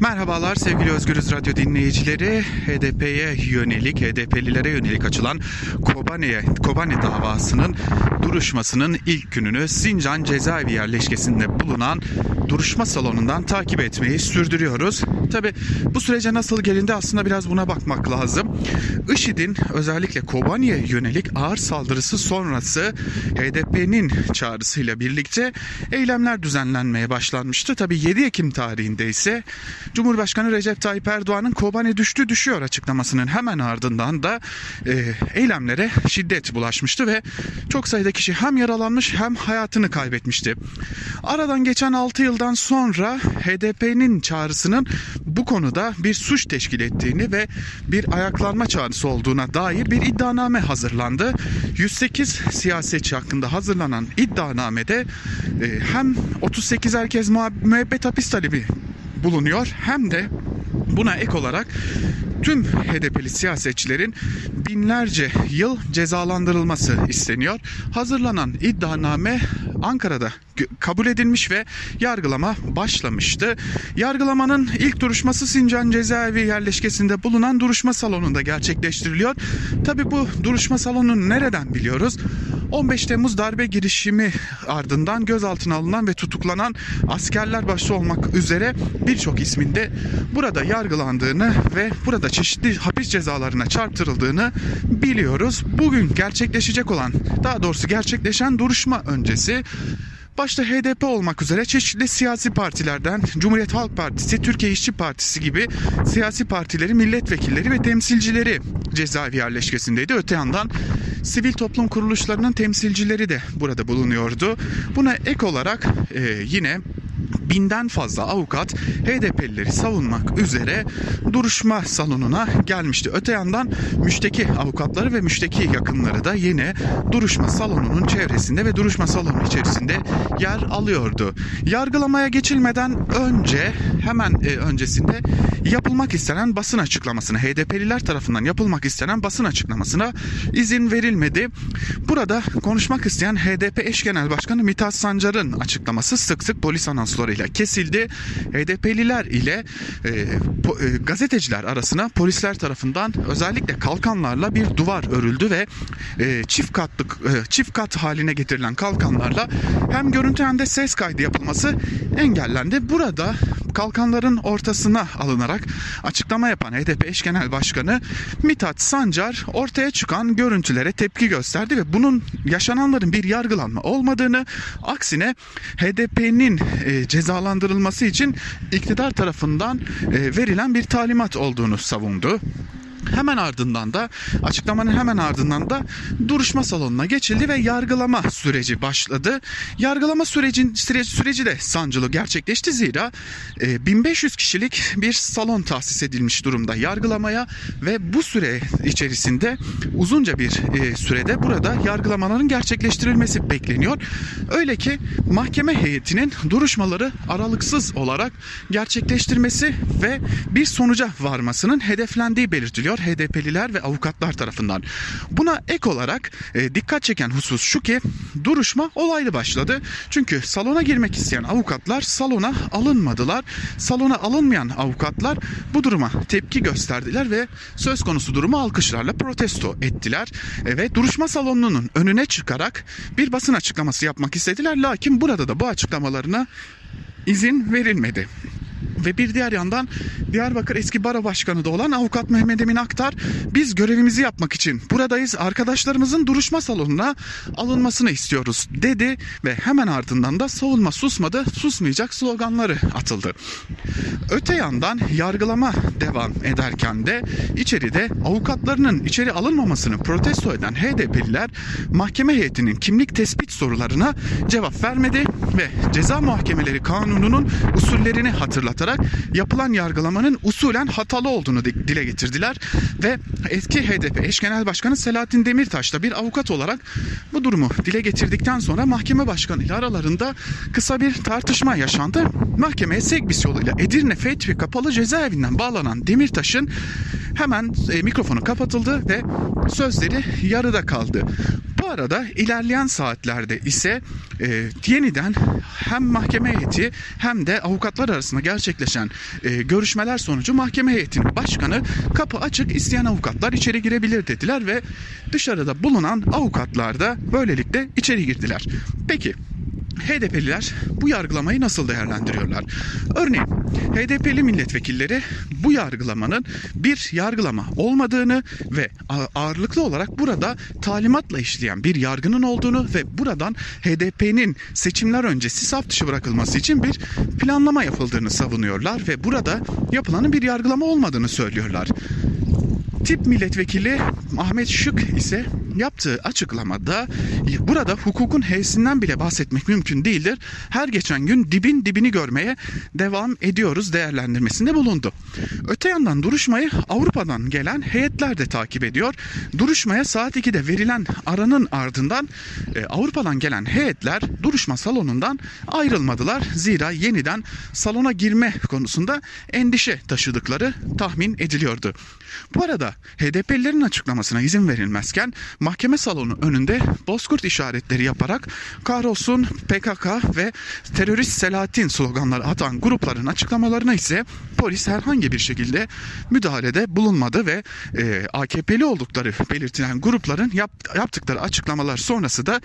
Merhabalar sevgili Özgürüz Radyo dinleyicileri. HDP'ye yönelik, HDP'lilere yönelik açılan Kobane, Kobane davasının duruşmasının ilk gününü Sincan cezaevi yerleşkesinde bulunan duruşma salonundan takip etmeyi sürdürüyoruz. Tabi bu sürece nasıl gelindi aslında biraz buna bakmak lazım. IŞİD'in özellikle Kobane'ye yönelik ağır saldırısı sonrası HDP'nin çağrısıyla birlikte eylemler düzenlenmeye başlanmıştı. Tabi 7 Ekim tarihinde ise Cumhurbaşkanı Recep Tayyip Erdoğan'ın Kobane düştü düşüyor açıklamasının hemen ardından da e, eylemlere şiddet bulaşmıştı ve çok sayıda kişi hem yaralanmış hem hayatını kaybetmişti. Aradan geçen 6 yıldan sonra HDP'nin çağrısının bu konuda bir suç teşkil ettiğini ve bir ayaklanma çağrısı olduğuna dair bir iddianame hazırlandı. 108 siyasetçi hakkında hazırlanan iddianamede e, hem 38 herkes müebbet hapis talebi bulunuyor hem de buna ek olarak tüm HDP'li siyasetçilerin binlerce yıl cezalandırılması isteniyor. Hazırlanan iddianame Ankara'da kabul edilmiş ve yargılama başlamıştı. Yargılamanın ilk duruşması Sincan Cezaevi yerleşkesinde bulunan duruşma salonunda gerçekleştiriliyor. Tabi bu duruşma salonunu nereden biliyoruz? 15 Temmuz darbe girişimi ardından gözaltına alınan ve tutuklanan askerler başta olmak üzere birçok isminde burada yargılandığını ve burada çeşitli hapis cezalarına çarptırıldığını biliyoruz. Bugün gerçekleşecek olan daha doğrusu gerçekleşen duruşma öncesi başta HDP olmak üzere çeşitli siyasi partilerden Cumhuriyet Halk Partisi, Türkiye İşçi Partisi gibi siyasi partileri, milletvekilleri ve temsilcileri cezaevi yerleşkesindeydi. Öte yandan sivil toplum kuruluşlarının temsilcileri de burada bulunuyordu. Buna ek olarak e, yine binden fazla avukat HDP'lileri savunmak üzere duruşma salonuna gelmişti. Öte yandan müşteki avukatları ve müşteki yakınları da yine duruşma salonunun çevresinde ve duruşma salonu içerisinde yer alıyordu. Yargılamaya geçilmeden önce hemen e, öncesinde yapılmak istenen basın açıklamasına HDP'liler tarafından yapılmak istenen basın açıklamasına izin verilmedi. Burada konuşmak isteyen HDP eş genel başkanı Mithat Sancar'ın açıklaması sık sık polis anonsları ile kesildi. HDP'liler ile e, po, e, gazeteciler arasına polisler tarafından özellikle kalkanlarla bir duvar örüldü ve e, çift katlık e, çift kat haline getirilen kalkanlarla hem görüntü hem de ses kaydı yapılması engellendi. Burada kalkanların ortasına alınarak açıklama yapan HDP eş genel başkanı Mithat Sancar ortaya çıkan görüntülere tepki gösterdi ve bunun yaşananların bir yargılanma olmadığını aksine HDP'nin e, cezalandırılması için iktidar tarafından e, verilen bir talimat olduğunu savundu. Hemen ardından da açıklamanın hemen ardından da duruşma salonuna geçildi ve yargılama süreci başladı. Yargılama sürecin süreci, süreci de sancılı gerçekleşti zira e, 1500 kişilik bir salon tahsis edilmiş durumda yargılamaya ve bu süre içerisinde uzunca bir e, sürede burada yargılamaların gerçekleştirilmesi bekleniyor. Öyle ki mahkeme heyetinin duruşmaları aralıksız olarak gerçekleştirmesi ve bir sonuca varmasının hedeflendiği belirtiliyor. HDP'liler ve avukatlar tarafından. Buna ek olarak e, dikkat çeken husus şu ki duruşma olaylı başladı. Çünkü salona girmek isteyen avukatlar salona alınmadılar. Salona alınmayan avukatlar bu duruma tepki gösterdiler ve söz konusu durumu alkışlarla protesto ettiler. E, ve duruşma salonunun önüne çıkarak bir basın açıklaması yapmak istediler. Lakin burada da bu açıklamalarına izin verilmedi. Ve bir diğer yandan Diyarbakır eski baro başkanı da olan avukat Mehmet Emin Aktar biz görevimizi yapmak için buradayız arkadaşlarımızın duruşma salonuna alınmasını istiyoruz dedi ve hemen ardından da savunma susmadı susmayacak sloganları atıldı. Öte yandan yargılama devam ederken de içeride avukatlarının içeri alınmamasını protesto eden HDP'liler mahkeme heyetinin kimlik tespit sorularına cevap vermedi ve ceza muhakemeleri kanununun usullerini hatırlatarak olarak yapılan yargılamanın usulen hatalı olduğunu dile getirdiler ve eski HDP eş genel başkanı Selahattin Demirtaş da bir avukat olarak bu durumu dile getirdikten sonra mahkeme başkanı ile aralarında kısa bir tartışma yaşandı. Mahkemeye Segbis yoluyla Edirne Fethi Kapalı Cezaevinden bağlanan Demirtaş'ın hemen e, mikrofonu kapatıldı ve sözleri yarıda kaldı. Arada ilerleyen saatlerde ise e, yeniden hem mahkeme heyeti hem de avukatlar arasında gerçekleşen e, görüşmeler sonucu mahkeme heyetinin başkanı kapı açık isteyen avukatlar içeri girebilir dediler ve dışarıda bulunan avukatlar da böylelikle içeri girdiler. Peki HDP'liler bu yargılamayı nasıl değerlendiriyorlar? Örneğin HDP'li milletvekilleri bu yargılamanın bir yargılama olmadığını ve ağırlıklı olarak burada talimatla işleyen bir yargının olduğunu ve buradan HDP'nin seçimler öncesi saf dışı bırakılması için bir planlama yapıldığını savunuyorlar ve burada yapılanın bir yargılama olmadığını söylüyorlar. Tip milletvekili Ahmet Şık ise yaptığı açıklamada burada hukukun heysinden bile bahsetmek mümkün değildir. Her geçen gün dibin dibini görmeye devam ediyoruz değerlendirmesinde bulundu. Öte yandan duruşmayı Avrupa'dan gelen heyetler de takip ediyor. Duruşmaya saat 2'de verilen aranın ardından e, Avrupa'dan gelen heyetler duruşma salonundan ayrılmadılar. Zira yeniden salona girme konusunda endişe taşıdıkları tahmin ediliyordu. Bu arada HDP'lilerin açıklamasına izin verilmezken mahkeme salonu önünde bozkurt işaretleri yaparak kahrolsun PKK ve terörist Selahattin sloganları atan grupların açıklamalarına ise polis herhangi bir şekilde müdahalede bulunmadı ve e, AKP'li oldukları belirtilen grupların yap, yaptıkları açıklamalar sonrası da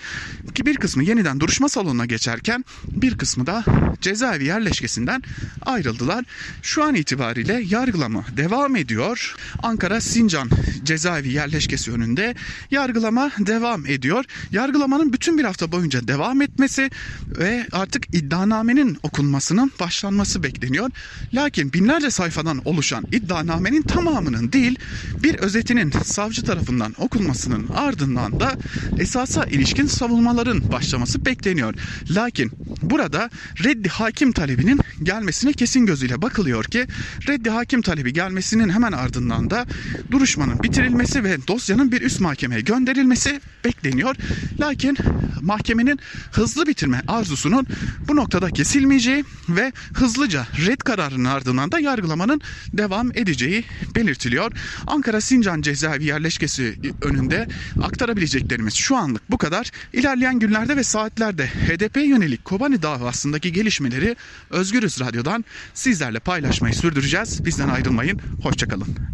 ki bir kısmı yeniden duruşma salonuna geçerken bir kısmı da cezaevi yerleşkesinden ayrıldılar. Şu an itibariyle yargılama devam ediyor. Ankara Sincan cezaevi yerleşkesi önünde yargılama devam ediyor. Yargılamanın bütün bir hafta boyunca devam etmesi ve artık iddianamenin okunmasının başlanması bekleniyor. Lakin binlerce sayfadan oluşan iddianamenin tamamının değil bir özetinin savcı tarafından okunmasının ardından da esasa ilişkin savunmaların başlaması bekleniyor. Lakin burada reddi hakim talebinin gelmesine kesin gözüyle bakılıyor ki reddi hakim talebi gelmesinin hemen ardından da duruşmanın bitirilmesi ve dosyanın bir üst mahkemeye gönderilmesi bekleniyor. Lakin mahkemenin hızlı bitirme arzusunun bu noktada kesilmeyeceği ve hızlıca red kararının ardından da yargılamanın devam edeceği belirtiliyor. Ankara Sincan cezaevi yerleşkesi önünde aktarabileceklerimiz şu anlık bu kadar. İlerleyen günlerde ve saatlerde HDP yönelik Kobani davasındaki gelişmeleri Özgürüz Radyo'dan sizlerle paylaşmayı sürdüreceğiz. Bizden ayrılmayın. Hoşçakalın.